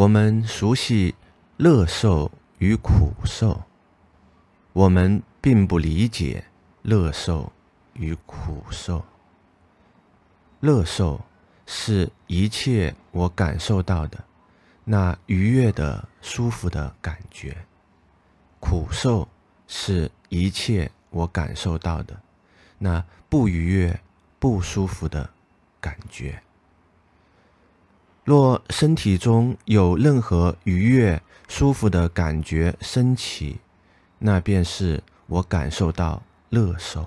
我们熟悉乐受与苦受，我们并不理解乐受与苦受。乐受是一切我感受到的那愉悦的、舒服的感觉；苦受是一切我感受到的那不愉悦、不舒服的感觉。若身体中有任何愉悦、舒服的感觉升起，那便是我感受到乐受；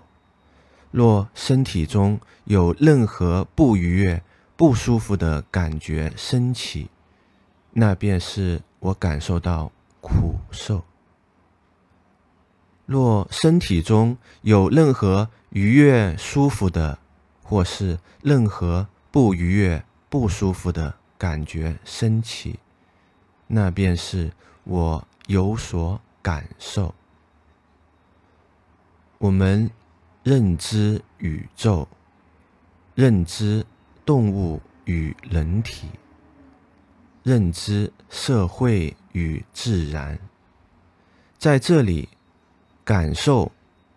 若身体中有任何不愉悦、不舒服的感觉升起，那便是我感受到苦受。若身体中有任何愉悦、舒服的，或是任何不愉悦、不舒服的，感觉升起，那便是我有所感受。我们认知宇宙，认知动物与人体，认知社会与自然。在这里，感受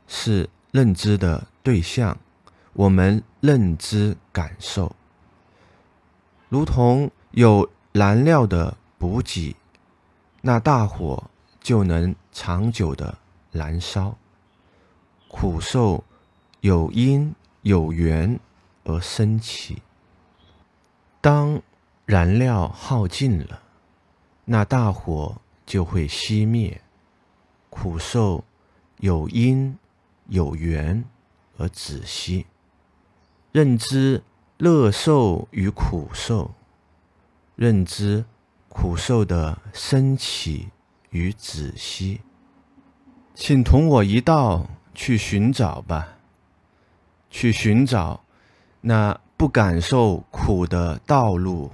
是认知的对象。我们认知感受。如同有燃料的补给，那大火就能长久的燃烧。苦受有因有缘而升起，当燃料耗尽了，那大火就会熄灭。苦受有因有缘而止息。认知。乐受与苦受，认知苦受的升起与止息，请同我一道去寻找吧，去寻找那不感受苦的道路。